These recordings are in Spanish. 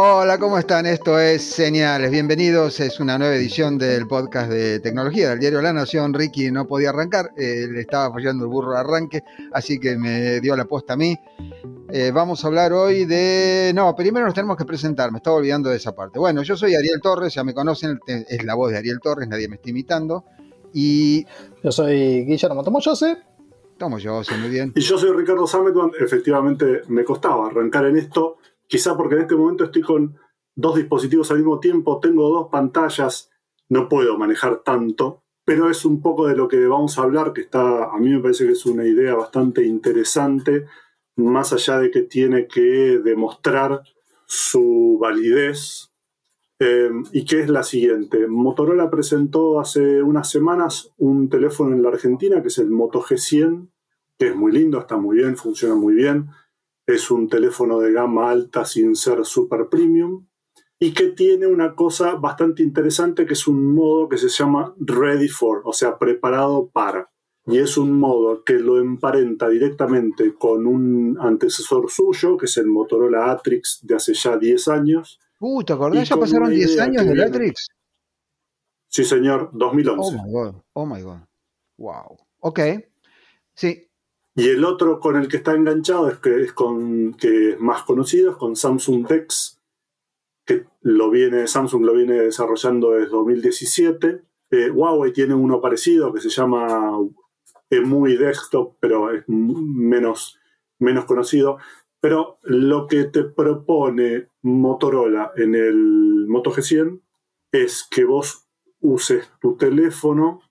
Hola, ¿cómo están? Esto es Señales. Bienvenidos. Es una nueva edición del podcast de tecnología del diario La Nación. Ricky no podía arrancar, eh, le estaba fallando el burro de arranque, así que me dio la posta a mí. Eh, vamos a hablar hoy de... No, primero nos tenemos que presentar, me estaba olvidando de esa parte. Bueno, yo soy Ariel Torres, ya me conocen, es la voz de Ariel Torres, nadie me está imitando. Y... Yo soy Guillermo Tomoyose. Tomoyose, muy bien. Y yo soy Ricardo Sametman. Efectivamente, me costaba arrancar en esto Quizá porque en este momento estoy con dos dispositivos al mismo tiempo, tengo dos pantallas, no puedo manejar tanto, pero es un poco de lo que vamos a hablar, que está, a mí me parece que es una idea bastante interesante, más allá de que tiene que demostrar su validez, eh, y que es la siguiente. Motorola presentó hace unas semanas un teléfono en la Argentina, que es el Moto G100, que es muy lindo, está muy bien, funciona muy bien es un teléfono de gama alta sin ser super premium y que tiene una cosa bastante interesante que es un modo que se llama ready for, o sea, preparado para. Y es un modo que lo emparenta directamente con un antecesor suyo, que es el Motorola Atrix de hace ya 10 años. Uh, ¿te acordás? ¿Ya pasaron 10 años del Atrix? Sí, señor, 2011. Oh my God, oh my God. Wow. Ok. Sí, y el otro con el que está enganchado es que es con que es más conocido, es con Samsung Dex, que lo viene, Samsung lo viene desarrollando desde 2017. Eh, Huawei tiene uno parecido que se llama EMUI Desktop, pero es menos, menos conocido. Pero lo que te propone Motorola en el Moto G100 es que vos uses tu teléfono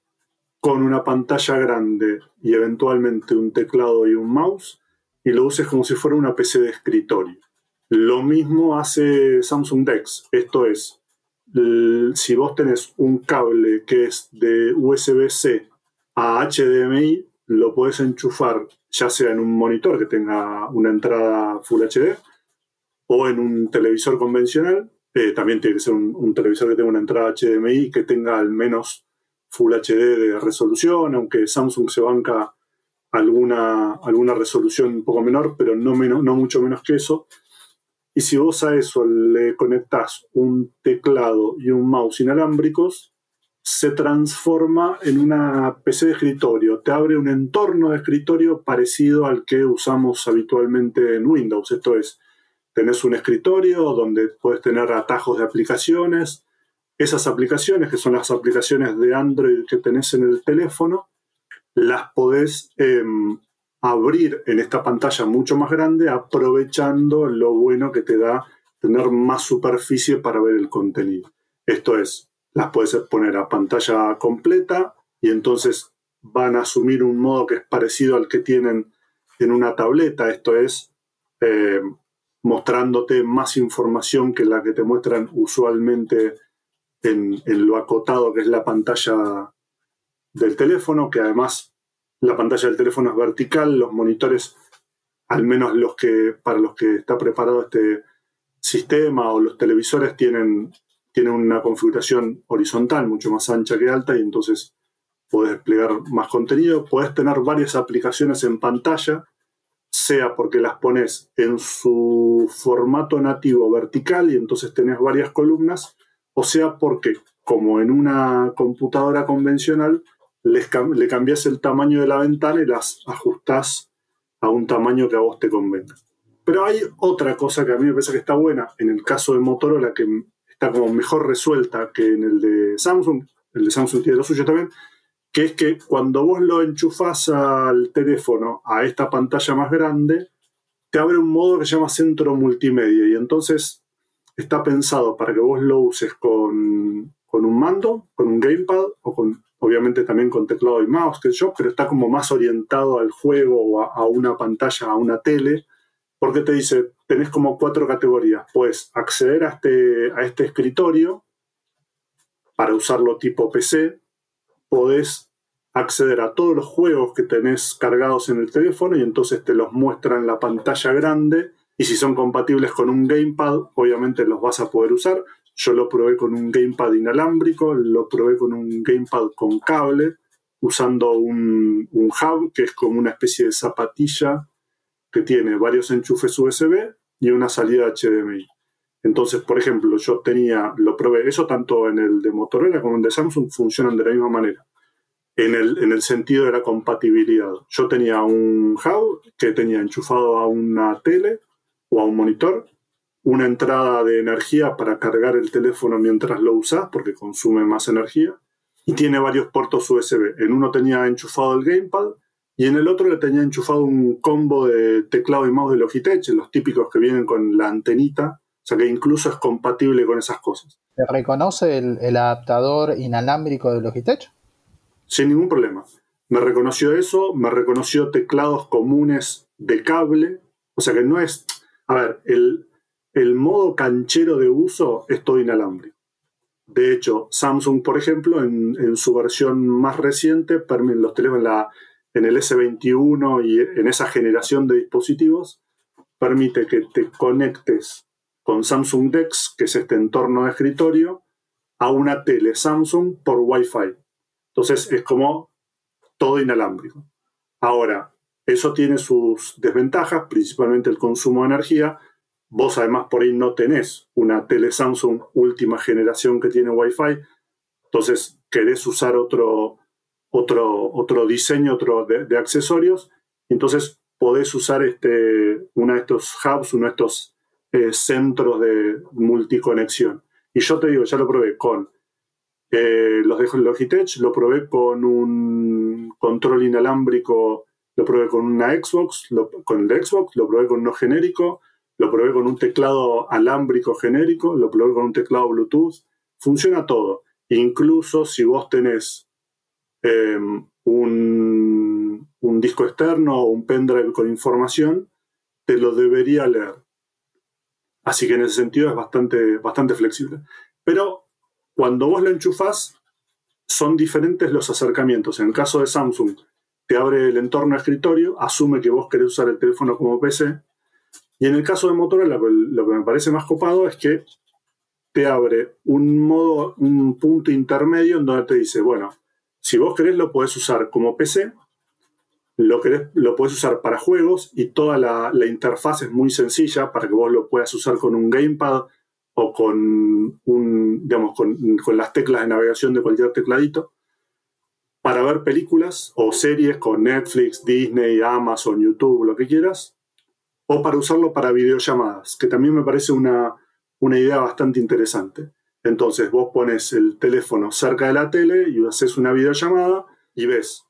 con una pantalla grande y eventualmente un teclado y un mouse y lo uses como si fuera una PC de escritorio. Lo mismo hace Samsung Dex, esto es, si vos tenés un cable que es de USB-C a HDMI, lo puedes enchufar ya sea en un monitor que tenga una entrada Full HD o en un televisor convencional. Eh, también tiene que ser un, un televisor que tenga una entrada HDMI que tenga al menos Full HD de resolución, aunque Samsung se banca alguna, alguna resolución un poco menor, pero no, menos, no mucho menos que eso. Y si vos a eso le conectás un teclado y un mouse inalámbricos, se transforma en una PC de escritorio. Te abre un entorno de escritorio parecido al que usamos habitualmente en Windows. Esto es, tenés un escritorio donde puedes tener atajos de aplicaciones, esas aplicaciones, que son las aplicaciones de Android que tenés en el teléfono, las podés em, abrir en esta pantalla mucho más grande, aprovechando lo bueno que te da tener más superficie para ver el contenido. Esto es, las puedes poner a pantalla completa y entonces van a asumir un modo que es parecido al que tienen en una tableta. Esto es, em, mostrándote más información que la que te muestran usualmente en, lo acotado que es la pantalla del teléfono, que además la pantalla del teléfono es vertical, los monitores, al menos los que para los que está preparado este sistema o los televisores tienen, tienen una configuración horizontal mucho más ancha que alta y entonces puedes desplegar más contenido, puedes tener varias aplicaciones en pantalla, sea porque las pones en su formato nativo vertical y entonces tenés varias columnas, o sea porque, como en una computadora convencional, le cambias el tamaño de la ventana y las ajustás a un tamaño que a vos te convenga. Pero hay otra cosa que a mí me parece que está buena en el caso de Motorola, que está como mejor resuelta que en el de Samsung, el de Samsung tiene lo suyo también, que es que cuando vos lo enchufás al teléfono a esta pantalla más grande, te abre un modo que se llama centro multimedia y entonces está pensado para que vos lo uses con, un mando, con un gamepad o con, obviamente también con teclado y mouse, que yo, pero está como más orientado al juego o a, una pantalla, a una tele, porque te dice, tenés como cuatro categorías. Puedes acceder a este, a este escritorio para usarlo tipo PC, podés acceder a todos los juegos que tenés cargados en el teléfono y entonces te los muestra en la pantalla grande y si son compatibles con un gamepad, obviamente los vas a poder usar. Yo lo probé con un gamepad inalámbrico, lo probé con un gamepad con cable, usando un, un hub que es como una especie de zapatilla que tiene varios enchufes USB y una salida HDMI. Entonces, por ejemplo, yo tenía, lo probé, eso tanto en el de Motorola como en el de Samsung funcionan de la misma manera. En el, en el sentido de la compatibilidad. Yo tenía un hub que tenía enchufado a una tele o a un monitor, una entrada de energía para cargar el teléfono mientras lo usas, porque consume más energía, y tiene varios puertos USB. En uno tenía enchufado el gamepad y en el otro le tenía enchufado un combo de teclado y mouse de Logitech, los típicos que vienen con la antenita o sea que incluso es compatible con esas cosas. ¿Se reconoce el, adaptador inalámbrico de Logitech? Sin ningún problema. Me reconoció eso, me reconoció teclados comunes de cable. O sea que no es. A ver, el, modo canchero de uso es todo inalámbrico. De hecho, Samsung, por ejemplo, en, su versión más reciente, los teléfonos en, en el S21 y en esa generación de dispositivos, permite que te conectes con Samsung DeX, que es este entorno de escritorio, a una tele Samsung por Wi-Fi. Entonces es como todo inalámbrico. Ahora, eso tiene sus desventajas, principalmente el consumo de energía. Vos además por ahí no tenés una tele Samsung última generación que tiene Wi-Fi. Entonces querés usar otro, otro, otro diseño otro de, accesorios. Entonces podés usar este, uno de estos hubs, uno de estos eh, centros de multiconexión. Y yo te digo, ya lo probé con eh, los de Logitech, lo probé con un control inalámbrico, lo probé con una Xbox, con el Xbox, lo probé con uno genérico, lo probé con un teclado alámbrico genérico, lo probé con un teclado Bluetooth. Funciona todo. Incluso si vos tenés em, un, un disco externo o un pendrive con información, te lo debería leer. Así que en ese sentido es bastante, bastante flexible. Pero cuando vos lo enchufás, son diferentes los acercamientos. En el caso de Samsung, te abre el entorno de escritorio, asume que vos querés usar el teléfono como PC. Y en el caso de Motorola, lo que me parece más copado es que te abre un modo, un punto intermedio en donde te dice, bueno, si vos querés lo podés usar como PC, lo, lo puedes usar para juegos y toda la, interfaz es muy sencilla para que vos lo puedas usar con un gamepad o con, un, digamos, con, las teclas de navegación de cualquier tecladito para ver películas o series con Netflix, Disney, Amazon, YouTube, lo que quieras, o para usarlo para videollamadas, que también me parece una, una idea bastante interesante. Entonces vos pones el teléfono cerca de la tele y haces una videollamada y ves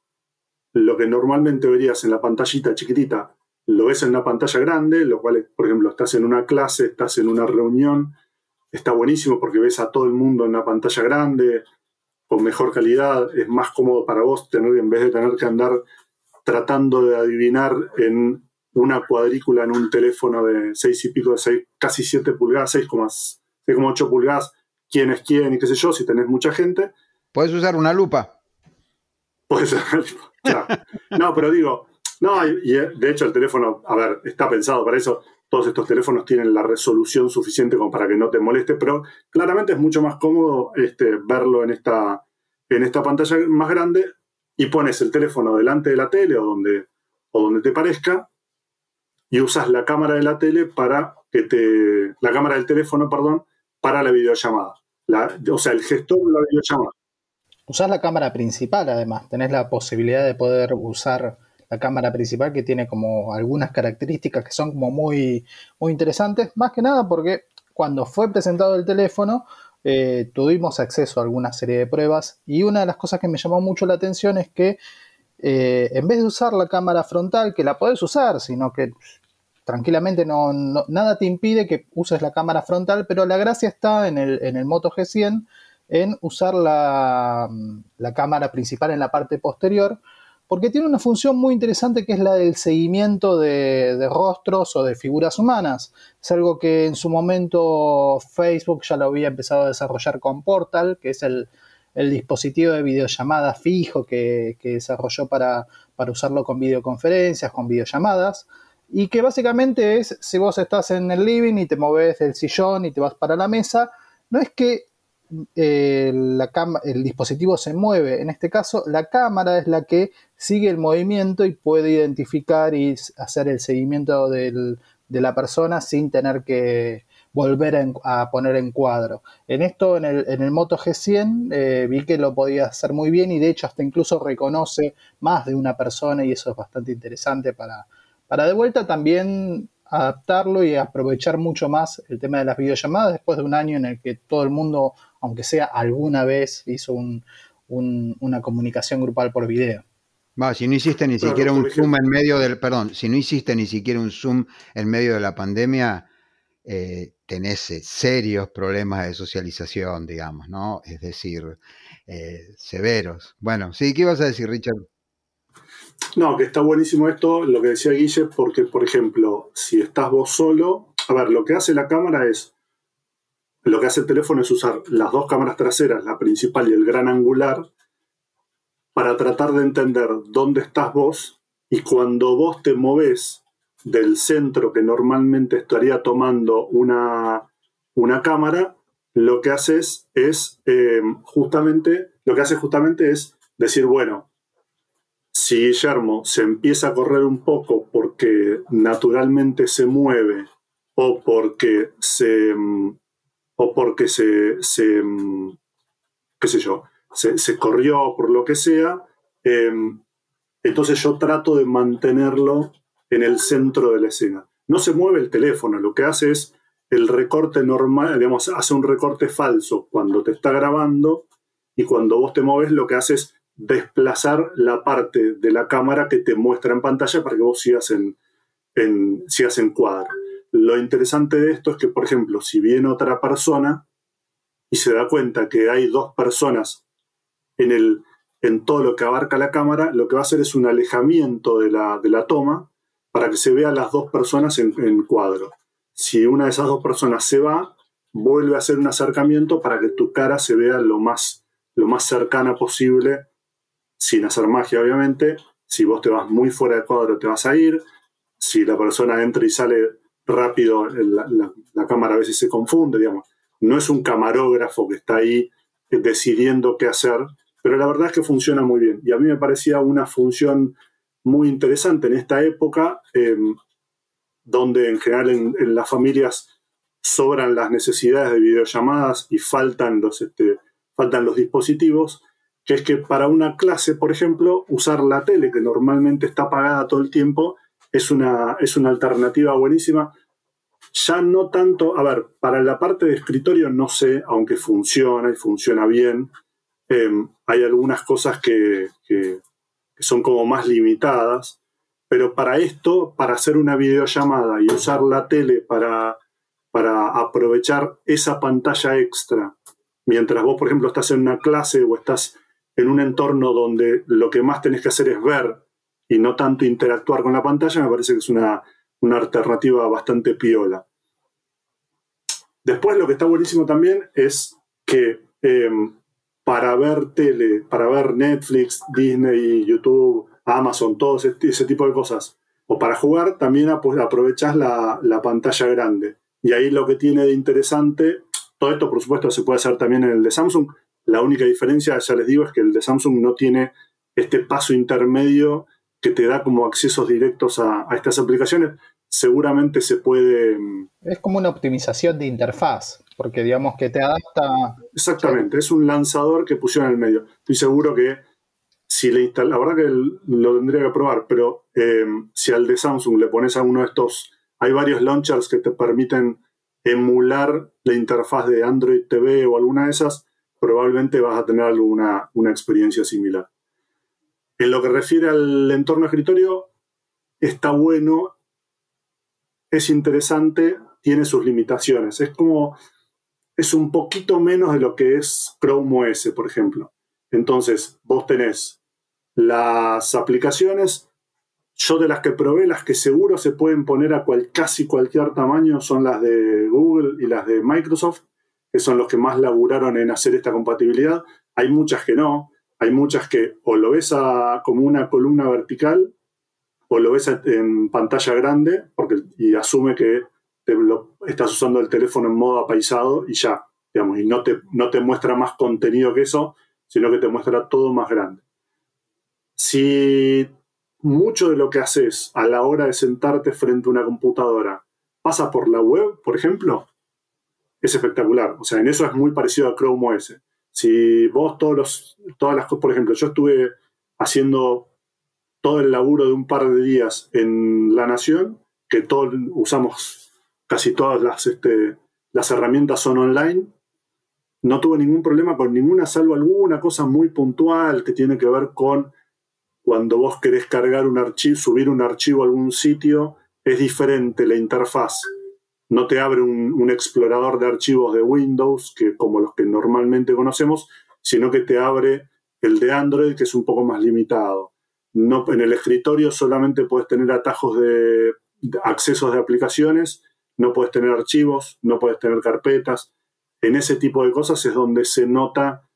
lo que normalmente verías en la pantallita chiquitita, lo ves en una pantalla grande, lo cual, por ejemplo, estás en una clase, estás en una reunión, está buenísimo porque ves a todo el mundo en una pantalla grande, con mejor calidad, es más cómodo para vos tener, en vez de tener que andar tratando de adivinar en una cuadrícula en un teléfono de 6 y pico, de 6, casi 7 pulgadas, 6,8 pulgadas, quién es quién y qué sé yo, si tenés mucha gente. Puedes usar una lupa. Puedes usar una lupa. No, pero digo, no, y eh, de hecho el teléfono, a ver, está pensado para eso. Todos estos teléfonos tienen la resolución suficiente como para que no te moleste, pero claramente es mucho más cómodo este, verlo en esta, en esta pantalla más grande y pones el teléfono delante de la tele o donde, o donde te parezca y usas la cámara de la tele para que te. la cámara del teléfono, perdón, para la videollamada. o sea, el gestor de la videollamada. Usás la cámara principal además, tenés la posibilidad de poder usar la cámara principal que tiene como algunas características que son como muy, muy interesantes, más que nada porque cuando fue presentado el teléfono eh, tuvimos acceso a alguna serie de pruebas y una de las cosas que me llamó mucho la atención es que eh, en vez de usar la cámara frontal, que la podés usar, sino que tranquilamente no, nada te impide que uses la cámara frontal, pero la gracia está en el, en el Moto G100 en usar la, cámara principal en la parte posterior, porque tiene una función muy interesante que es la del seguimiento de, rostros o de figuras humanas. Es algo que en su momento Facebook ya lo había empezado a desarrollar con Portal, que es el, dispositivo de videollamada fijo que, desarrolló para, para, usarlo con videoconferencias, con videollamadas, y que básicamente es, si vos estás en el living y te moves del sillón y te vas para la mesa, no es que eh, el dispositivo se mueve, en este caso la cámara es la que sigue el movimiento y puede identificar y hacer el seguimiento de la persona sin tener que volver a, poner en cuadro. En esto, en el, en el Moto G100, eh, vi que lo podía hacer muy bien y de hecho hasta incluso reconoce más de una persona y eso es bastante interesante para, para de vuelta también adaptarlo y aprovechar mucho más el tema de las videollamadas después de un año en el que todo el mundo, aunque sea alguna vez, hizo una comunicación grupal por video. Va, si no hiciste ni siquiera un Zoom en medio del, perdón, si no hiciste ni siquiera un Zoom en medio de la pandemia, eh, tenés eh, serios problemas de socialización, digamos, ¿no? Es decir, eh, severos. Bueno, sí, ¿qué ibas a decir, Richard? No, que está buenísimo esto, lo que decía Guille, porque, por ejemplo, si estás vos solo, a ver, lo que hace la cámara es, lo que hace el teléfono es usar las dos cámaras traseras, la principal y el gran angular, para tratar de entender dónde estás vos y cuando vos te moves del centro que normalmente estaría tomando una, una cámara, lo que haces es eh, justamente, lo que hace justamente es decir, bueno, si Guillermo se empieza a correr un poco porque naturalmente se mueve o porque se o porque se, se qué sé yo, se, corrió por lo que sea, em, entonces yo trato de mantenerlo en el centro de la escena. No se mueve el teléfono, lo que hace es el recorte normal, digamos, hace un recorte falso cuando te está grabando y cuando vos te mueves lo que hace es desplazar la parte de la cámara que te muestra en pantalla para que vos sigas en, en, sigas en cuadro. Lo interesante de esto es que, por ejemplo, si viene otra persona y se da cuenta que hay dos personas en, el, en todo lo que abarca la cámara, lo que va a hacer es un alejamiento de la, de la toma para que se vean las dos personas en, en cuadro. Si una de esas dos personas se va, vuelve a hacer un acercamiento para que tu cara se vea lo más, lo más cercana posible sin hacer magia, obviamente. Si vos te vas muy fuera de cuadro, te vas a ir. Si la persona entra y sale rápido, la, cámara a veces se confunde, digamos. No es un camarógrafo que está ahí decidiendo qué hacer, pero la verdad es que funciona muy bien. Y a mí me parecía una función muy interesante en esta época, em, donde en general en, las familias sobran las necesidades de videollamadas y faltan los, este, faltan los dispositivos que es que para una clase, por ejemplo, usar la tele, que normalmente está apagada todo el tiempo, es una, es una alternativa buenísima. Ya no tanto, a ver, para la parte de escritorio no sé, aunque funciona y funciona bien, em, hay algunas cosas que, son como más limitadas, pero para esto, para hacer una videollamada y usar la tele para, para aprovechar esa pantalla extra, mientras vos, por ejemplo, estás en una clase o estás en un entorno donde lo que más tenés que hacer es ver y no tanto interactuar con la pantalla, me parece que es una, alternativa bastante piola. Después lo que está buenísimo también es que em, para ver tele, para ver Netflix, Disney, YouTube, Amazon, todo ese, tipo de cosas, o para jugar, también aprovechas la, la, pantalla grande. Y ahí lo que tiene de interesante, todo esto por supuesto se puede hacer también en el de Samsung, la única diferencia, ya les digo, es que el de Samsung no tiene este paso intermedio que te da como accesos directos a, estas aplicaciones. Seguramente se puede... Mm, es como una optimización de interfaz, porque digamos que te adapta... Exactamente, es un lanzador que pusieron en el medio. Estoy seguro que si le instala, la verdad que lo tendría que probar, pero em, si al de Samsung le pones a uno de estos, hay varios launchers que te permiten emular la interfaz de Android TV o alguna de esas, probablemente vas a tener alguna una experiencia similar. En lo que refiere al entorno escritorio, está bueno, es interesante, tiene sus limitaciones. Es como, es un poquito menos de lo que es Chrome OS, por ejemplo. Entonces, vos tenés las aplicaciones, yo de las que probé, las que seguro se pueden poner a casi cualquier tamaño son las de Google y las de Microsoft que son los que más laburaron en hacer esta compatibilidad. hay muchas que no, hay muchas que o lo ves como una columna vertical o lo ves en pantalla grande porque, y asume que estás usando el teléfono en modo apaisado y ya, digamos, y no te, no te muestra más contenido que eso, sino que te muestra todo más grande. Si mucho de lo que haces a la hora de sentarte frente a una computadora pasa por la web, por ejemplo, es espectacular. O sea, en eso es muy parecido a Chrome OS. Si vos todos los, todas las cosas, por ejemplo, yo estuve haciendo todo el laburo de un par de días en La Nación, que todos usamos, casi todas las, este, las herramientas son online, no tuve ningún problema con ninguna, salvo alguna cosa muy puntual que tiene que ver con cuando vos querés cargar un archivo, subir un archivo a algún sitio, es diferente la interfaz. No te abre un, explorador de archivos de Windows, que como los que normalmente conocemos, sino que te abre el de Android, que es un poco más limitado. No, en el escritorio solamente puedes tener atajos de, accesos de aplicaciones, no puedes tener archivos, no puedes tener carpetas. En ese tipo de cosas es donde se nota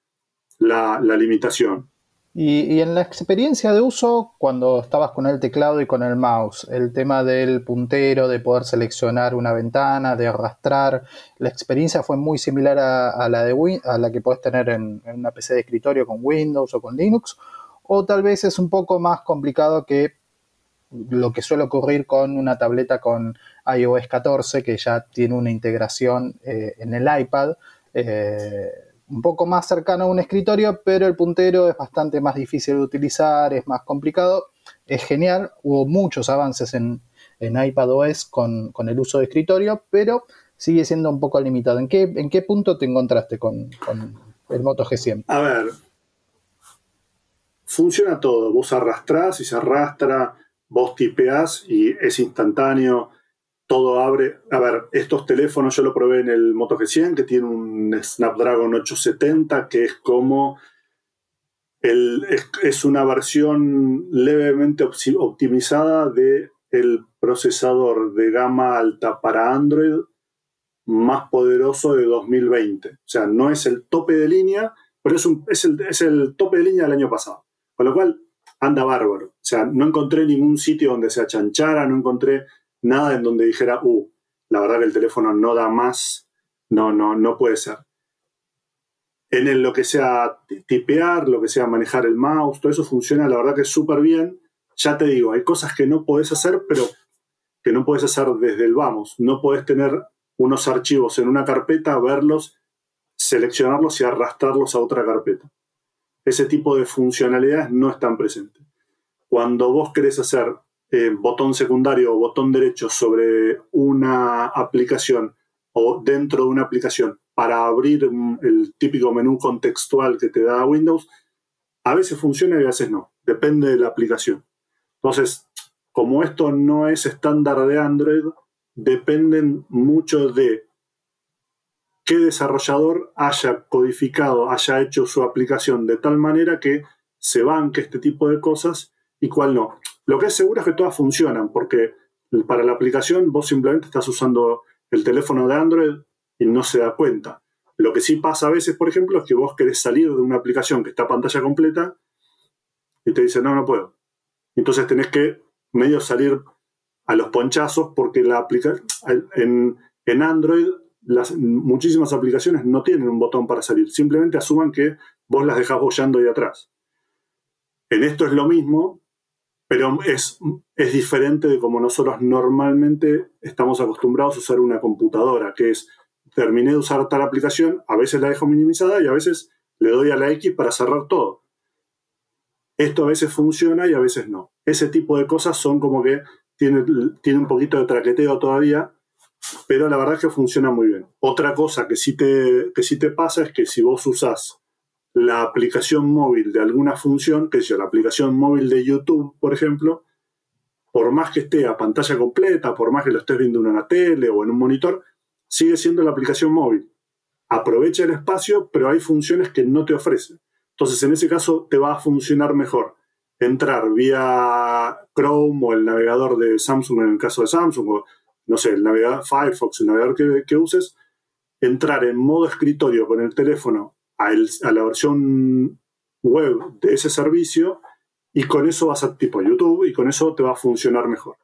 la limitación. Y, en la experiencia de uso, cuando estabas con el teclado y con el mouse, el tema del puntero, de poder seleccionar una ventana, de arrastrar, la experiencia fue muy similar a, la, de, a la que puedes tener en, una PC de escritorio con Windows o con Linux, o tal vez es un poco más complicado que lo que suele ocurrir con una tableta con iOS 14, que ya tiene una integración eh, en el iPad. Eh, un poco más cercano a un escritorio, pero el puntero es bastante más difícil de utilizar, es más complicado. Es genial, hubo muchos avances en, en iPadOS con, con el uso de escritorio, pero sigue siendo un poco limitado. ¿En qué, en qué punto te encontraste con, el Moto G100? A ver, funciona todo. Vos arrastrás y se arrastra, vos tipeás y es instantáneo todo abre. A ver, estos teléfonos yo lo probé en el Moto G100, que tiene un Snapdragon 870, que es como. El, es, una versión levemente optimizada del el procesador de gama alta para Android más poderoso de 2020. O sea, no es el tope de línea, pero es, un, es, el, es el tope de línea del año pasado. Con lo cual, anda bárbaro. O sea, no encontré ningún sitio donde se achanchara, no encontré nada en donde dijera, uh, la verdad que el teléfono no da más, no, no, no puede ser. En el, lo que sea tipear, lo que sea manejar el mouse, todo eso funciona, la verdad que súper bien. Ya te digo, hay cosas que no puedes hacer, pero que no puedes hacer desde el vamos. No puedes tener unos archivos en una carpeta, verlos, seleccionarlos y arrastrarlos a otra carpeta. Ese tipo de funcionalidades no están presentes. Cuando vos querés hacer eh, botón secundario o botón derecho sobre una aplicación o dentro de una aplicación para abrir el típico menú contextual que te da Windows, a veces funciona y a veces no, depende de la aplicación. Entonces, como esto no es estándar de Android, dependen mucho de qué desarrollador haya codificado, haya hecho su aplicación de tal manera que se banque este tipo de cosas y cuál no. Lo que es seguro es que todas funcionan, porque para la aplicación vos simplemente estás usando el teléfono de Android y no se da cuenta. Lo que sí pasa a veces, por ejemplo, es que vos querés salir de una aplicación que está a pantalla completa y te dice, no, no puedo. Entonces tenés que medio salir a los ponchazos porque la en, en Android las, muchísimas aplicaciones no tienen un botón para salir. Simplemente asuman que vos las dejás bollando ahí atrás. En esto es lo mismo, pero es, es diferente de como nosotros normalmente estamos acostumbrados a usar una computadora, que es, terminé de usar tal aplicación, a veces la dejo minimizada y a veces le doy a la X para cerrar todo. Esto a veces funciona y a veces no. Ese tipo de cosas son como que tiene, tiene un poquito de traqueteo todavía, pero la verdad es que funciona muy bien. Otra cosa que sí te, que sí te pasa es que si vos usás la aplicación móvil de alguna función, que es la aplicación móvil de YouTube, por ejemplo, por más que esté a pantalla completa, por más que lo estés viendo en una tele o en un monitor, sigue siendo la aplicación móvil. Aprovecha el espacio, pero hay funciones que no te ofrece. Entonces, en ese caso, te va a funcionar mejor entrar vía Chrome o el navegador de Samsung, en el caso de Samsung, o no sé, el navegador Firefox, el navegador que uses, entrar en modo escritorio con el teléfono a, la versión web de ese servicio y con eso vas a tipo YouTube y con eso te va a funcionar mejor.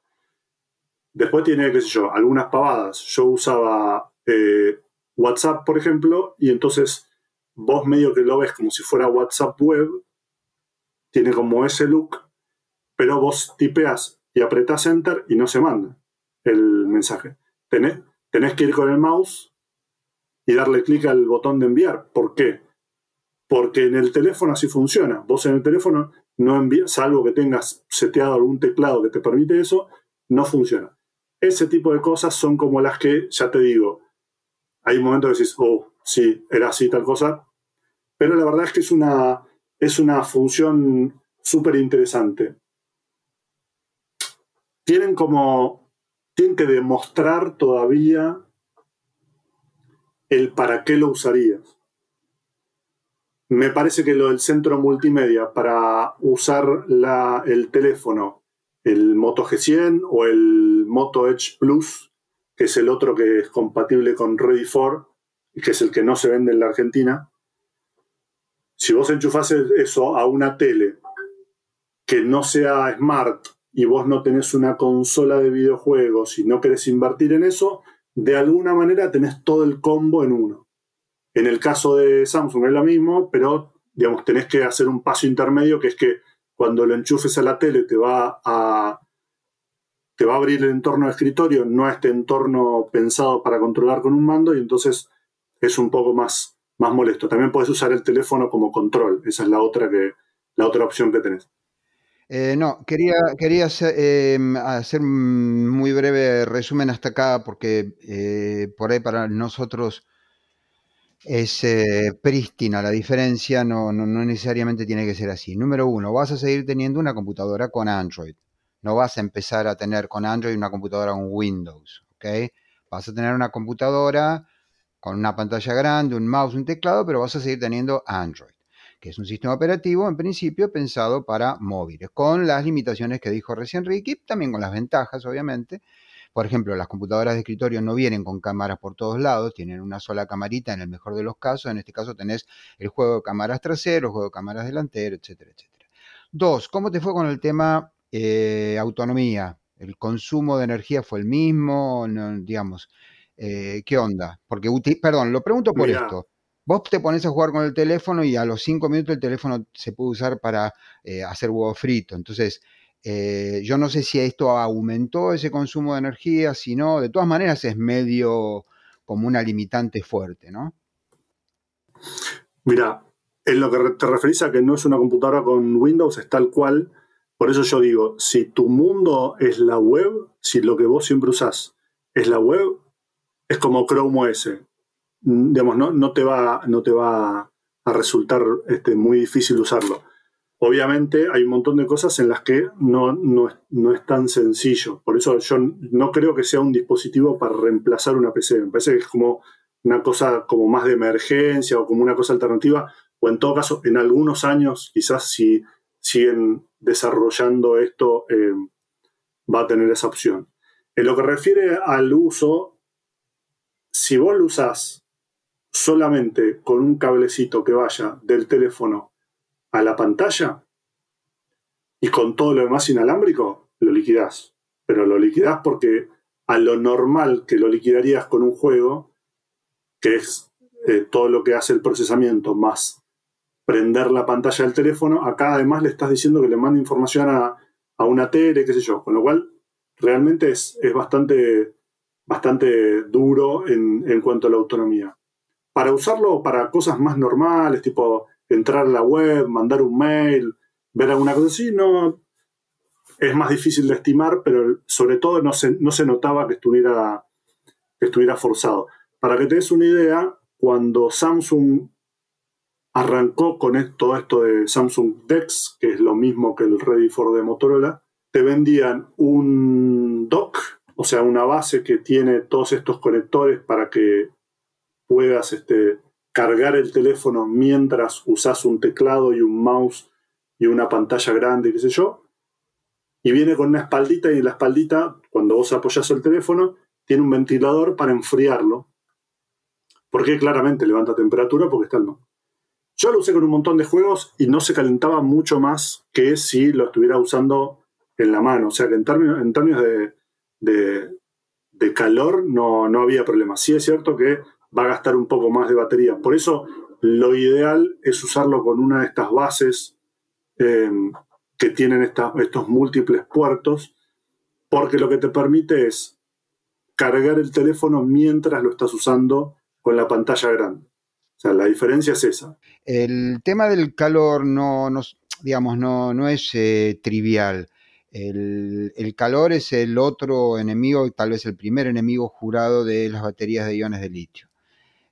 Después tiene, qué sé yo, algunas pavadas. Yo usaba eh, WhatsApp, por ejemplo, y entonces vos medio que lo ves como si fuera WhatsApp web, tiene como ese look, pero vos tipeas y apretás enter y no se manda el mensaje. Tenés, tenés que ir con el mouse y darle clic al botón de enviar. ¿Por qué? Porque en el teléfono así funciona. Vos en el teléfono no envías, salvo que tengas seteado algún teclado que te permite eso, no funciona. Ese tipo de cosas son como las que, ya te digo, hay un momento que decís, oh, sí, era así tal cosa, pero la verdad es que es una, es una función súper interesante. Tienen como, tienen que demostrar todavía el para qué lo usarías. Me parece que lo del centro multimedia para usar el teléfono, el Moto G100 o el Moto Edge Plus, que es el otro que es compatible con Ready for, y que es el que no se vende en la Argentina, si vos enchufás eso a una tele que no sea smart y vos no tenés una consola de videojuegos y no querés invertir en eso, de alguna manera tenés todo el combo en uno. En el caso de Samsung es lo mismo, pero digamos, tenés que hacer un paso intermedio que es que cuando lo enchufes a la tele te va a, te va a abrir el entorno de escritorio, no este entorno pensado para controlar con un mando y entonces es un poco más más molesto. También puedes usar el teléfono como control. Esa es la otra, que, la otra opción que tenés. Eh, no, quería, quería hacer, em, hacer, un muy breve resumen hasta acá, porque eh, por ahí para nosotros es eh, prístina la diferencia, no, no, no, necesariamente tiene que ser así. Número uno, vas a seguir teniendo una computadora con Android. No vas a empezar a tener con Android una computadora con Windows, ¿ok? Vas a tener una computadora con una pantalla grande, un mouse, un teclado, pero vas a seguir teniendo Android, que es un sistema operativo en principio pensado para móviles, con las limitaciones que dijo recién Ricky, también con las ventajas, obviamente. Por ejemplo, las computadoras de escritorio no vienen con cámaras por todos lados, tienen una sola camarita en el mejor de los casos. En este caso tenés el juego de cámaras traseros, el juego de cámaras delanteras, etcétera, etcétera. Dos, ¿cómo te fue con el tema eh, autonomía? ¿El consumo de energía fue el mismo? digamos, eh, ¿Qué onda? Porque, perdón, lo pregunto por esto. Vos te pones a jugar con el teléfono y a los cinco minutos el teléfono se puede usar para eh, hacer huevo frito. Entonces, eh, yo no sé si esto aumentó ese consumo de energía, si no, de todas maneras es medio como una limitante fuerte, ¿no? Mira, en lo que te referís a que no es una computadora con Windows, es tal cual. Por eso yo digo, si tu mundo es la web, si lo que vos siempre usás es la web, es como Chrome OS. Mm, digamos, no, te, va, no te va a resultar este, muy difícil usarlo. Obviamente hay un montón de cosas en las que no, no, no, es tan sencillo. Por eso yo no creo que sea un dispositivo para reemplazar una PC. Me parece que es como una cosa como más de emergencia o como una cosa alternativa. O en todo caso, en algunos años, quizás si siguen desarrollando esto, eh, va a tener esa opción. En lo que refiere al uso, si vos lo usás solamente con un cablecito que vaya del teléfono a la pantalla y con todo lo demás inalámbrico, lo liquidás. Pero lo liquidás porque a lo normal que lo liquidarías con un juego, que es eh, todo lo que hace el procesamiento más prender la pantalla del teléfono, acá además le estás diciendo que le manda información a, una tele, qué sé yo, con lo cual realmente es, es bastante bastante duro en, cuanto a la autonomía. Para usarlo para cosas más normales, tipo entrar a la web, mandar un mail, ver alguna cosa así, no, es más difícil de estimar, pero sobre todo no se, no se notaba que estuviera, que estuviera forzado. Para que te des una idea, cuando Samsung arrancó con todo esto de Samsung DeX, que es lo mismo que el Ready for de Motorola, te vendían un dock o sea, una base que tiene todos estos conectores para que puedas este, cargar el teléfono mientras usas un teclado y un mouse y una pantalla grande, qué sé yo. Y viene con una espaldita y la espaldita, cuando vos apoyas el teléfono, tiene un ventilador para enfriarlo. Porque claramente levanta temperatura porque está el Yo lo usé con un montón de juegos y no se calentaba mucho más que si lo estuviera usando en la mano. O sea que en términos, en términos de, de, calor no, no había problema. Sí es cierto que va a gastar un poco más de batería. Por eso lo ideal es usarlo con una de estas bases eh, que tienen estos múltiples puertos, porque lo que te permite es cargar el teléfono mientras lo estás usando con la pantalla grande. O sea, la diferencia es esa. El tema del calor no, digamos, no, no es eh, trivial. El, el, calor es el otro enemigo, tal vez el primer enemigo jurado de las baterías de iones de litio.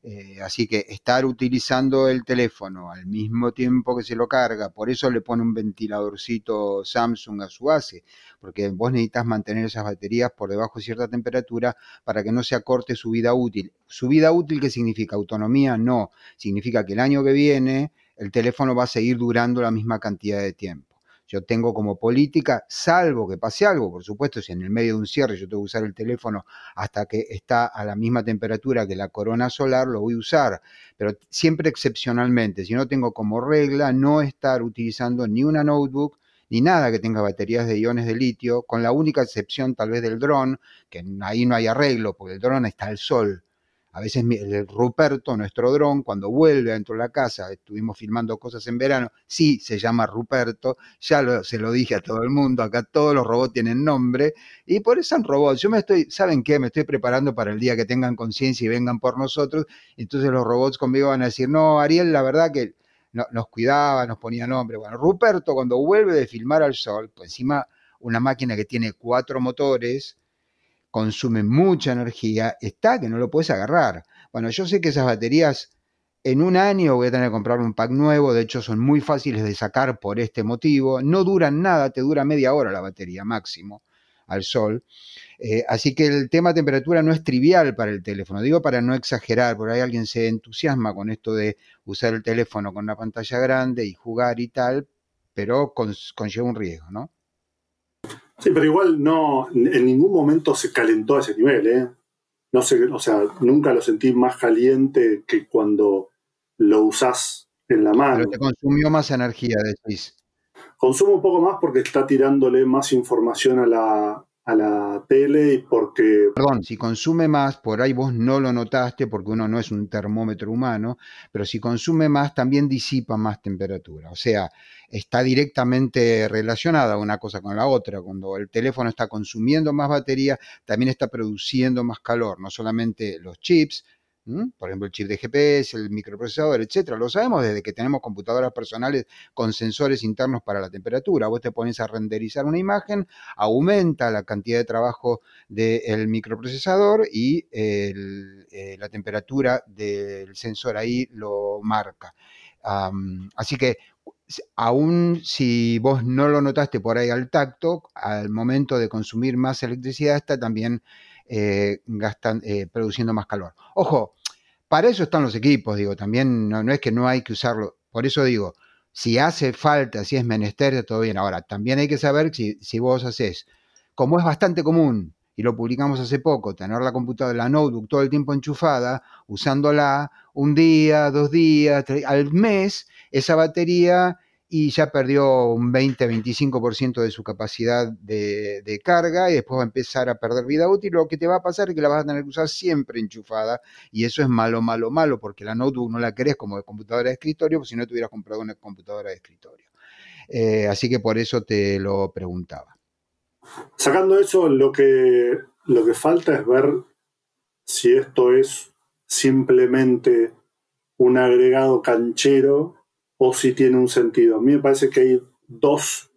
Eh, así que estar utilizando el teléfono al mismo tiempo que se lo carga, por eso le pone un ventiladorcito Samsung a su base, porque vos necesitas mantener esas baterías por debajo de cierta temperatura para que no se acorte su vida útil. ¿Su vida útil qué significa? Autonomía no, significa que el año que viene el teléfono va a seguir durando la misma cantidad de tiempo yo tengo como política, salvo que pase algo, por supuesto, si en el medio de un cierre yo tengo que usar el teléfono hasta que está a la misma temperatura que la corona solar, lo voy a usar, pero siempre excepcionalmente, si no tengo como regla no estar utilizando ni una notebook, ni nada que tenga baterías de iones de litio, con la única excepción tal vez del dron, que ahí no hay arreglo, porque el dron está al sol. A veces el Ruperto, nuestro dron, cuando vuelve dentro de la casa, estuvimos filmando cosas en verano, sí se llama Ruperto, ya se lo dije a todo el mundo, acá todos los robots tienen nombre, y por eso son robots. Yo me estoy, ¿saben qué? Me estoy preparando para el día que tengan conciencia y vengan por nosotros, entonces los robots conmigo van a decir, no, Ariel, la verdad que nos cuidaba, nos ponía nombre. Bueno, Ruperto cuando vuelve de filmar al sol, pues encima una máquina que tiene cuatro motores, consume mucha energía, está que no lo puedes agarrar. Bueno, yo sé que esas baterías en un año voy a tener que comprar un pack nuevo, de hecho son muy fáciles de sacar por este motivo, no duran nada, te dura media hora la batería máximo al sol. Eh, así que el tema temperatura no es trivial para el teléfono, digo para no exagerar, por ahí alguien se entusiasma con esto de usar el teléfono con una pantalla grande y jugar y tal, pero conlleva un riesgo, ¿no? Sí, pero igual no, en ningún momento se calentó a ese nivel, ¿eh? No sé, o sea, nunca lo sentí más caliente que cuando lo usás en la mano. Pero te consumió más energía, decís. Consumo un poco más porque está tirándole más información a la, a la tele y porque... Perdón, si consume más, por ahí vos no lo notaste porque uno no es un termómetro humano, pero si consume más también disipa más temperatura. O sea, está directamente relacionada una cosa con la otra. Cuando el teléfono está consumiendo más batería, también está produciendo más calor, no solamente los chips, por ejemplo, el chip de GPS, el microprocesador, etcétera. Lo sabemos desde que tenemos computadoras personales con sensores internos para la temperatura. Vos te pones a renderizar una imagen, aumenta la cantidad de trabajo del microprocesador y eh, la temperatura del sensor ahí lo marca. así que aún si vos no lo notaste por ahí al tacto, al momento de consumir más electricidad está también eh, gastan, eh, produciendo más calor. Ojo, para eso están los equipos, digo, también no, es que no hay que usarlo. Por eso digo, si hace falta, si es menester, todo bien. Ahora, también hay que saber si, si vos haces, como es bastante común, y lo publicamos hace poco, tener la computadora, la notebook todo el tiempo enchufada, usándola un día, dos días, al mes, esa batería y ya perdió un 20-25% de su capacidad de, carga y después va a empezar a perder vida útil. Lo que te va a pasar es que la vas a tener que usar siempre enchufada y eso es malo, malo, malo, porque la notebook no la querés como de computadora de escritorio, si no te hubieras comprado una computadora de escritorio. Eh, así que por eso te lo preguntaba. Sacando eso, lo que, lo que falta es ver si esto es simplemente un agregado canchero o si tiene un sentido. A mí me parece que hay dos,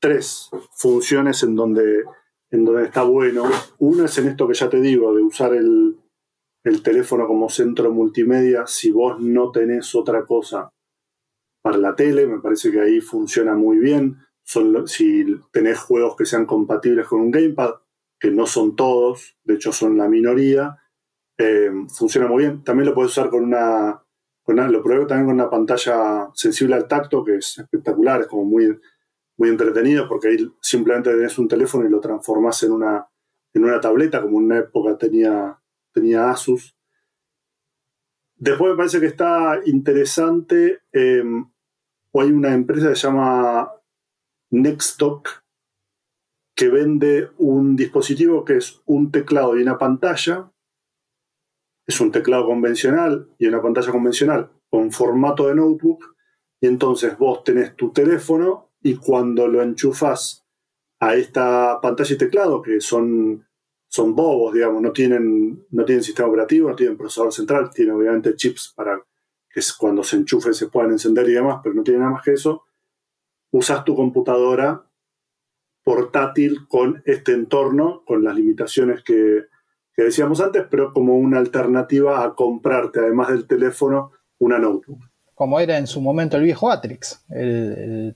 tres funciones en donde, en donde está bueno. Una es en esto que ya te digo, de usar el, el teléfono como centro multimedia si vos no tenés otra cosa para la tele, me parece que ahí funciona muy bien. Son, si tenés juegos que sean compatibles con un gamepad, que no son todos, de hecho son la minoría, eh, funciona muy bien. También lo puedes usar con una lo pruebo también con una pantalla sensible al tacto, que es espectacular, es como muy, muy entretenido, porque ahí simplemente tenés un teléfono y lo transformás en una, en una tableta, como en una época tenía, tenía Asus. Después me parece que está interesante, em, hay una empresa que se llama Nextdoc que vende un dispositivo que es un teclado y una pantalla. Es un teclado convencional y una pantalla convencional con formato de notebook. Y entonces vos tenés tu teléfono y cuando lo enchufas a esta pantalla y teclado, que son, son bobos, digamos, no tienen, no tienen sistema operativo, no tienen procesador central, tienen obviamente chips para que cuando se enchufe se puedan encender y demás, pero no tiene nada más que eso, usas tu computadora portátil con este entorno, con las limitaciones que, decíamos antes, pero como una alternativa a comprarte, además del teléfono, una notebook. Como era en su momento el viejo Atrix, el,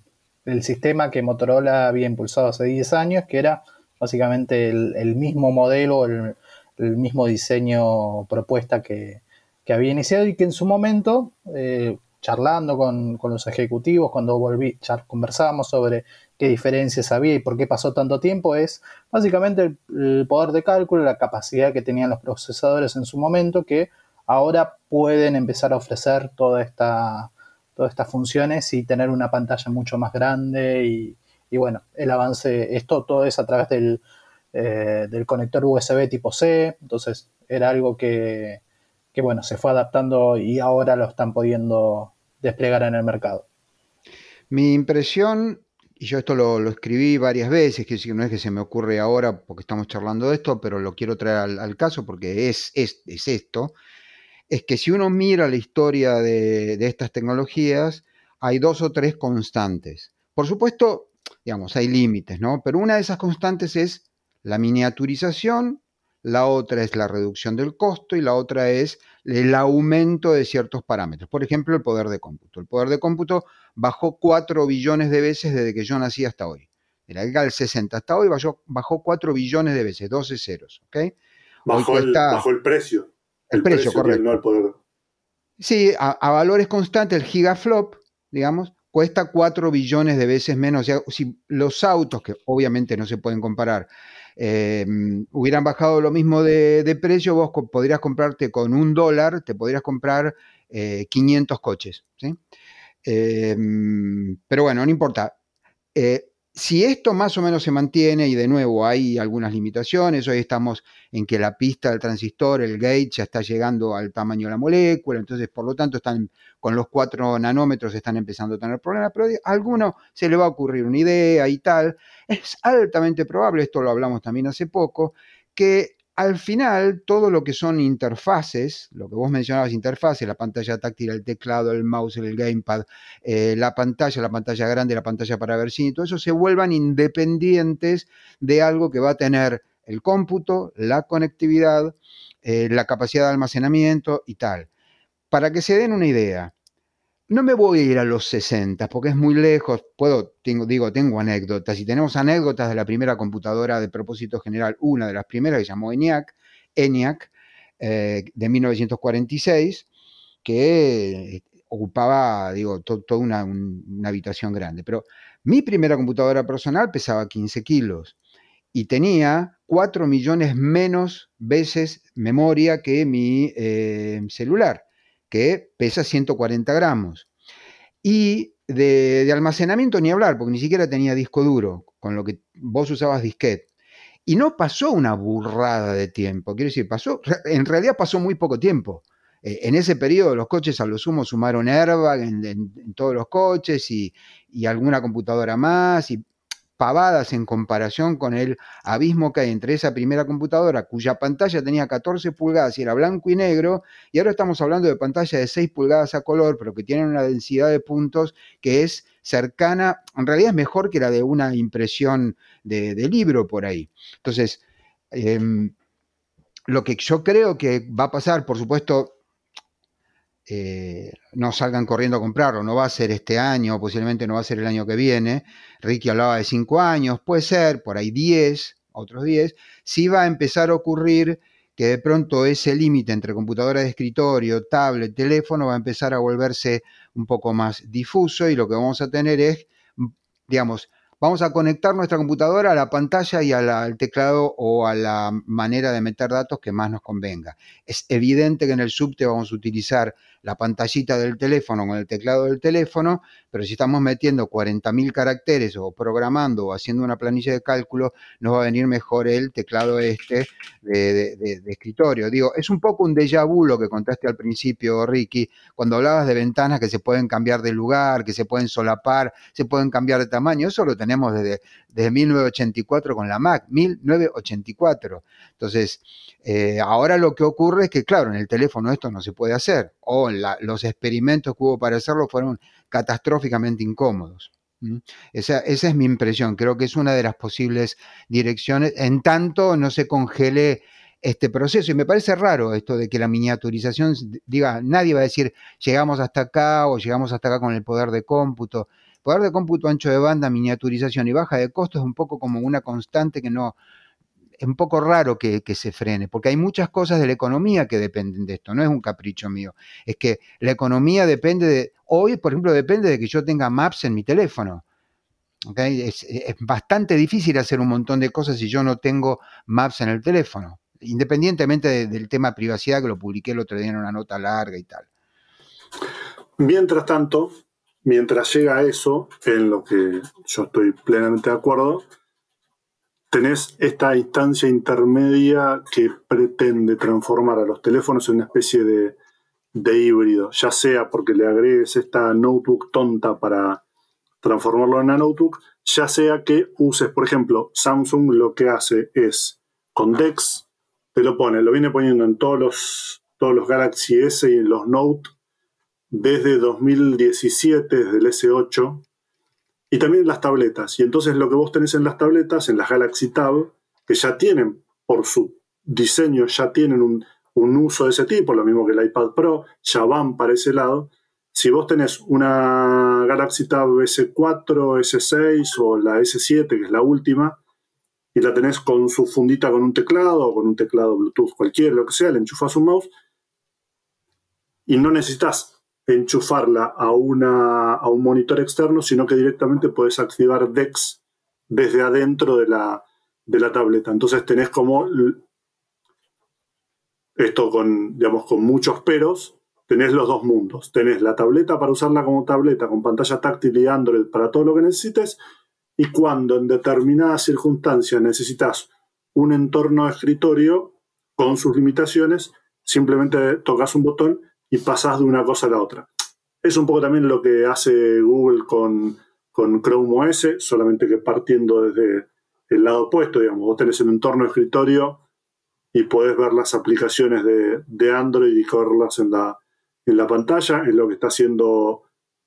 sistema que Motorola había impulsado hace 10 años, que era básicamente el, mismo modelo, el, mismo diseño propuesta que, había iniciado y que en su momento, eh, charlando con, con, los ejecutivos, cuando volví, conversábamos sobre qué diferencias había y por qué pasó tanto tiempo, es básicamente el, poder de cálculo, la capacidad que tenían los procesadores en su momento, que ahora pueden empezar a ofrecer toda esta, todas estas funciones y tener una pantalla mucho más grande y, bueno, el avance, esto todo es a través del, eh, del conector USB tipo C, entonces era algo que, que, bueno, se fue adaptando y ahora lo están pudiendo desplegar en el mercado. Mi impresión y yo esto lo, escribí varias veces, que no es que se me ocurre ahora porque estamos charlando de esto, pero lo quiero traer al, caso porque es, es, esto, es que si uno mira la historia de, estas tecnologías, hay dos o tres constantes. Por supuesto, digamos, hay límites, ¿no? Pero una de esas constantes es la miniaturización, la otra es la reducción del costo y la otra es el aumento de ciertos parámetros. Por ejemplo, el poder de cómputo. El poder de cómputo bajó 4 billones de veces desde que yo nací hasta hoy. De la década del 60 hasta hoy bajó, bajó 4 billones de veces, 12 ceros. ¿okay? Bajó, el, precio. El, precio, correcto. No el poder. Sí, a, valores constantes, el gigaflop, digamos, cuesta 4 billones de veces menos. O sea, si los autos, que obviamente no se pueden comparar, eh, hubieran bajado lo mismo de, precio, vos podrías comprarte con un dólar, te podrías comprar 500 eh, coches. ¿sí? Em, pero bueno, no importa. Si esto más o menos se mantiene, y de nuevo hay algunas limitaciones, hoy estamos en que la pista del transistor, el gate, ya está llegando al tamaño de la molécula, entonces por lo tanto están con los 4 nanómetros están empezando a tener problemas, pero a alguno se le va a ocurrir una idea y tal. Es altamente probable, esto lo hablamos también hace poco, que al final, todo lo que son interfaces, lo que vos mencionabas, interfaces, la pantalla táctil, el teclado, el mouse, el gamepad, eh, la pantalla, la pantalla grande, la pantalla para ver cine, todo eso se vuelvan independientes de algo que va a tener el cómputo, la conectividad, eh, la capacidad de almacenamiento y tal. Para que se den una idea, no me voy a ir a los 60 porque es muy lejos. Puedo, tengo, digo, tengo anécdotas. Y tenemos anécdotas de la primera computadora de propósito general, una de las primeras que se llamó ENIAC, ENIAC eh, de 1946, que ocupaba, digo, toda una, una, habitación grande. Pero mi primera computadora personal pesaba 15 kilos y tenía 4 millones menos veces memoria que mi eh, celular que pesa 140 gramos. Y de, almacenamiento ni hablar, porque ni siquiera tenía disco duro, con lo que vos usabas disquete. Y no pasó una burrada de tiempo, quiero decir, pasó, en realidad pasó muy poco tiempo. Eh, en ese periodo los coches a lo sumo sumaron airbag en, todos los coches y, y, alguna computadora más y pavadas en comparación con el abismo que hay entre esa primera computadora cuya pantalla tenía 14 pulgadas y era blanco y negro, y ahora estamos hablando de pantalla de 6 pulgadas a color, pero que tienen una densidad de puntos que es cercana, en realidad es mejor que la de una impresión de, libro por ahí. Entonces, em, lo que yo creo que va a pasar, por supuesto, eh, no salgan corriendo a comprarlo, no va a ser este año, posiblemente no va a ser el año que viene. Ricky hablaba de 5 años, puede ser, por ahí 10, otros 10. Sí va a empezar a ocurrir que de pronto ese límite entre computadora de escritorio, tablet, teléfono va a empezar a volverse un poco más difuso y lo que vamos a tener es, digamos, Vamos a conectar nuestra computadora a la pantalla y al teclado o a la manera de meter datos que más nos convenga. Es evidente que en el subte vamos a utilizar la pantallita del teléfono con el teclado del teléfono, pero si estamos metiendo 40.000 caracteres o programando o haciendo una planilla de cálculo, nos va a venir mejor el teclado este de, escritorio. Digo, es un poco un déjà vu lo que contaste al principio, Ricky, cuando hablabas de ventanas que se pueden cambiar de lugar, que se pueden solapar, se pueden cambiar de tamaño. Eso lo tenemos desde, desde 1984 con la Mac, 1984. Entonces, eh, ahora lo que ocurre es que, claro, en el teléfono esto no se puede hacer, o los experimentos que hubo para hacerlo fueron catastróficamente incómodos. Esa, esa, es mi impresión, creo que es una de las posibles direcciones, en tanto no se congele este proceso. Y me parece raro esto de que la miniaturización diga, nadie va a decir llegamos hasta acá o llegamos hasta acá con el poder de cómputo. Poder de cómputo ancho de banda, miniaturización y baja de costo es un poco como una constante que no, es un poco raro que, se frene, porque hay muchas cosas de la economía que dependen de esto, no es un capricho mío, es que la economía depende de, hoy por ejemplo depende de que yo tenga maps en mi teléfono. Es, bastante difícil hacer un montón de cosas si yo no tengo maps en el teléfono, independientemente del tema privacidad que lo publiqué el otro día en una nota larga y tal. Mientras tanto, mientras llega eso, en lo que yo estoy plenamente de acuerdo, tenés esta instancia intermedia que pretende transformar a los teléfonos en una especie de, híbrido, ya sea porque le agregues esta notebook tonta para transformarlo en una notebook, ya sea que uses, por ejemplo, Samsung lo que hace es con DeX, te lo pone, lo viene poniendo en todos los, todos los Galaxy S y en los Note desde 2017, desde el S8, y también las tabletas. Y entonces lo que vos tenés en las tabletas, en las Galaxy Tab, que ya tienen, por su diseño, ya tienen un, uso de ese tipo, lo mismo que el iPad Pro, ya van para ese lado. Si vos tenés una Galaxy Tab S4, S6 o la S7, que es la última, y la tenés con su fundita con un teclado o con un teclado Bluetooth cualquiera, lo que sea, le enchufas un mouse y no necesitas enchufarla a, una, a un monitor externo, sino que directamente puedes activar DeX desde adentro de la, de la tableta. Entonces tenés como esto con, digamos, con muchos peros, tenés los dos mundos. Tenés la tableta para usarla como tableta con pantalla táctil y Android para todo lo que necesites. Y cuando en determinadas circunstancias necesitas un entorno de escritorio con sus limitaciones, simplemente tocas un botón y pasas de una cosa a la otra. Es un poco también lo que hace Google con, con Chrome OS, solamente que partiendo desde el lado opuesto, digamos, vos tenés un entorno de escritorio y podés ver las aplicaciones de, Android y correrlas en la, en la pantalla, es lo que está haciendo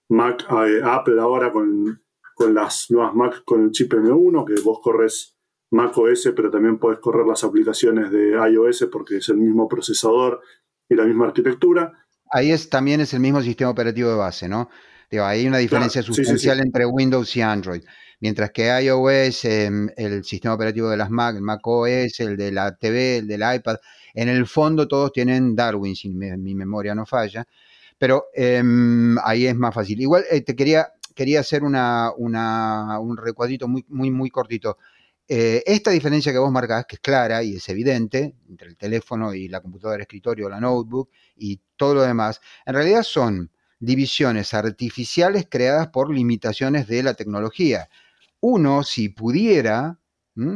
Mac, eh, Apple ahora con, con las nuevas Mac con el chip M1, que vos corres Mac OS, pero también podés correr las aplicaciones de iOS porque es el mismo procesador y la misma arquitectura ahí es, también es el mismo sistema operativo de base, ¿no? Digo, hay una diferencia sustancial entre Windows y Android. Mientras que iOS, em, el sistema operativo de las Mac, el Mac OS, el de la TV, el del iPad, en el fondo todos tienen Darwin, si mi, memoria no falla. Pero em, ahí es más fácil. Igual eh, te quería, quería hacer una, un recuadrito muy, muy, muy cortito. Eh, esta diferencia que vos marcás, que es clara y es evidente, entre el teléfono y la computadora de escritorio o la notebook y todo lo demás, en realidad son divisiones artificiales creadas por limitaciones de la tecnología. Uno, si pudiera,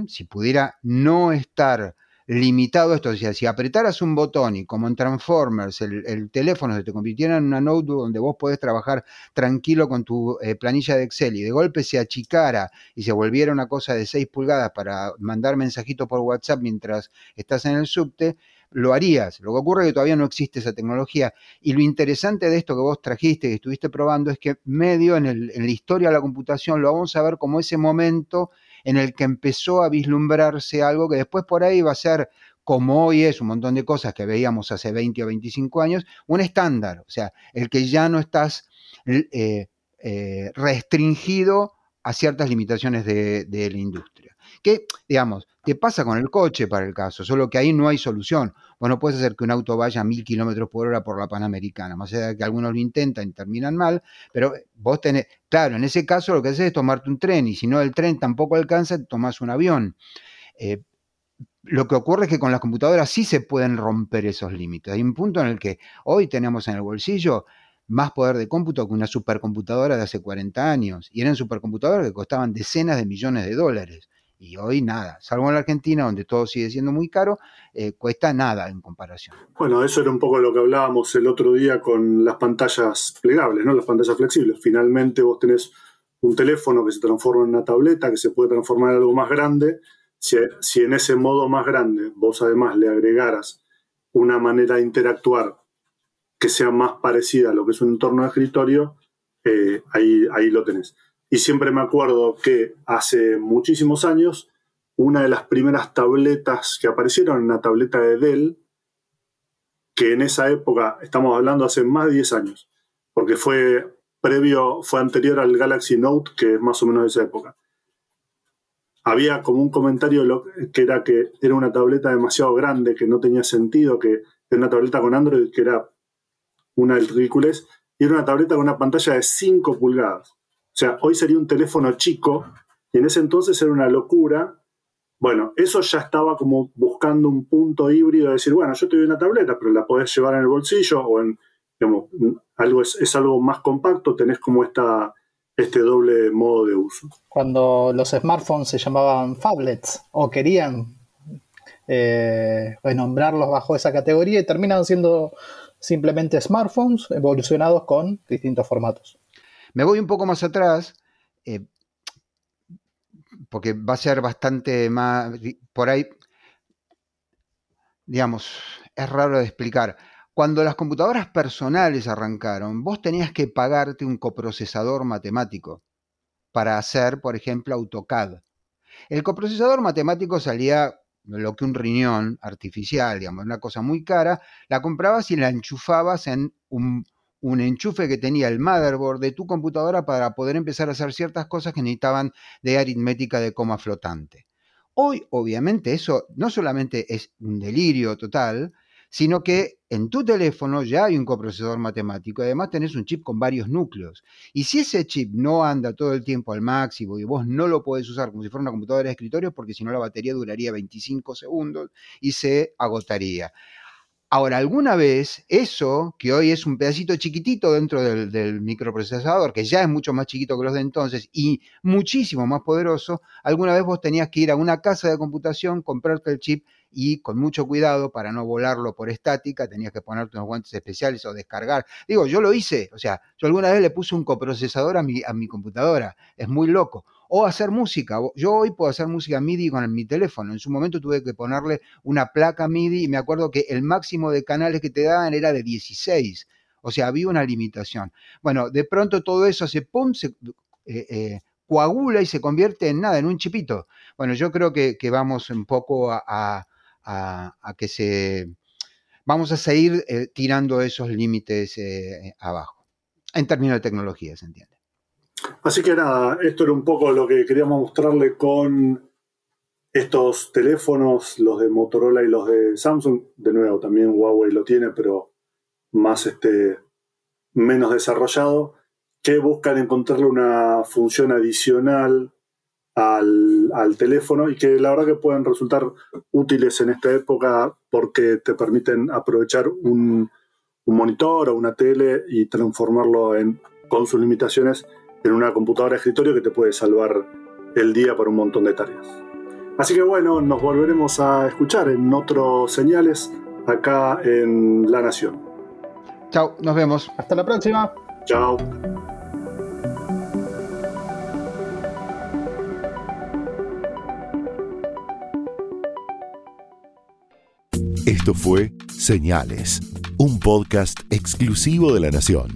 si pudiera no estar limitado esto. O sea, si apretaras un botón y como en Transformers el, teléfono se te convirtiera en una notebook donde vos podés trabajar tranquilo con tu eh, planilla de Excel y de golpe se achicara y se volviera una cosa de 6 pulgadas para mandar mensajitos por WhatsApp mientras estás en el subte, lo harías. Lo que ocurre es que todavía no existe esa tecnología. Y lo interesante de esto que vos trajiste, que estuviste probando, es que medio en, en la historia de la computación lo vamos a ver como ese momento en el que empezó a vislumbrarse algo que después por ahí va a ser como hoy es un montón de cosas que veíamos hace 20 o 25 años, un estándar, o sea, el que ya no estás eh, eh, restringido a ciertas limitaciones de, la industria. Que, digamos, Te pasa con el coche para el caso, solo que ahí no hay solución. Vos no puedes hacer que un auto vaya a mil kilómetros por hora por la Panamericana, más allá de que algunos lo intentan y terminan mal, pero vos tenés, claro, en ese caso lo que haces es tomarte un tren y si no el tren tampoco alcanza, tomás un avión. Eh, lo que ocurre es que con las computadoras sí se pueden romper esos límites. Hay un punto en el que hoy tenemos en el bolsillo más poder de cómputo que una supercomputadora de hace 40 años. Y eran supercomputadoras que costaban decenas de millones de dólares. Y hoy nada, salvo en la Argentina, donde todo sigue siendo muy caro, eh, cuesta nada en comparación. Bueno, eso era un poco lo que hablábamos el otro día con las pantallas plegables, ¿no? Las pantallas flexibles. Finalmente vos tenés un teléfono que se transforma en una tableta, que se puede transformar en algo más grande. Si, si en ese modo más grande vos además le agregaras una manera de interactuar que sea más parecida a lo que es un entorno de escritorio, eh, ahí, ahí lo tenés. Y siempre me acuerdo que hace muchísimos años, una de las primeras tabletas que aparecieron, una tableta de Dell, que en esa época, estamos hablando hace más de 10 años, porque fue previo, fue anterior al Galaxy Note, que es más o menos de esa época. Había como un comentario que era que era una tableta demasiado grande, que no tenía sentido, que era una tableta con Android que era una ridiculez, y era una tableta con una pantalla de 5 pulgadas. O sea, hoy sería un teléfono chico y en ese entonces era una locura. Bueno, eso ya estaba como buscando un punto híbrido de decir, bueno, yo te doy una tableta, pero la podés llevar en el bolsillo o en, digamos, algo es, algo más compacto, tenés como esta, este doble modo de uso. Cuando los smartphones se llamaban phablets o querían eh, renombrarlos bajo esa categoría y terminan siendo simplemente smartphones evolucionados con distintos formatos. Me voy un poco más atrás, eh, porque va a ser bastante más, por ahí, digamos, es raro de explicar. Cuando las computadoras personales arrancaron, vos tenías que pagarte un coprocesador matemático para hacer, por ejemplo, AutoCAD. El coprocesador matemático salía lo que un riñón artificial, digamos, una cosa muy cara, la comprabas y la enchufabas en un un enchufe que tenía el motherboard de tu computadora para poder empezar a hacer ciertas cosas que necesitaban de aritmética de coma flotante. Hoy, obviamente, eso no solamente es un delirio total, sino que en tu teléfono ya hay un coprocesador matemático además tenés un chip con varios núcleos. Y si ese chip no anda todo el tiempo al máximo y vos no lo podés usar como si fuera una computadora de escritorio, porque si no la batería duraría 25 segundos y se agotaría. Ahora, alguna vez eso, que hoy es un pedacito chiquitito dentro del, microprocesador, que ya es mucho más chiquito que los de entonces y muchísimo más poderoso, alguna vez vos tenías que ir a una casa de computación, comprarte el chip y con mucho cuidado para no volarlo por estática, tenías que ponerte unos guantes especiales o descargar. Digo, yo lo hice, o sea, yo alguna vez le puse un coprocesador a mi, a mi computadora, es muy loco o hacer música. Yo hoy puedo hacer música MIDI con mi teléfono. En su momento tuve que ponerle una placa MIDI y me acuerdo que el máximo de canales que te daban era de 16. O sea, había una limitación. Bueno, de pronto todo eso se, pum, se eh, eh, coagula y se convierte en nada, en un chipito. Bueno, yo creo que, vamos un poco a, que se... Vamos a seguir eh, tirando esos límites abajo, en términos de tecnología, se entiende. Así que nada, esto era un poco lo que queríamos mostrarle con estos teléfonos, los de Motorola y los de Samsung. De nuevo, también Huawei lo tiene, pero más este, menos desarrollado, que buscan encontrarle una función adicional al, teléfono y que la verdad que pueden resultar útiles en esta época porque te permiten aprovechar un, un monitor o una tele y transformarlo en, con sus limitaciones en una computadora de escritorio que te puede salvar el día por un montón de tareas. Así que bueno, nos volveremos a escuchar en otros señales acá en La Nación. Chao, nos vemos. Hasta la próxima. Chao. Esto fue Señales, un podcast exclusivo de La Nación.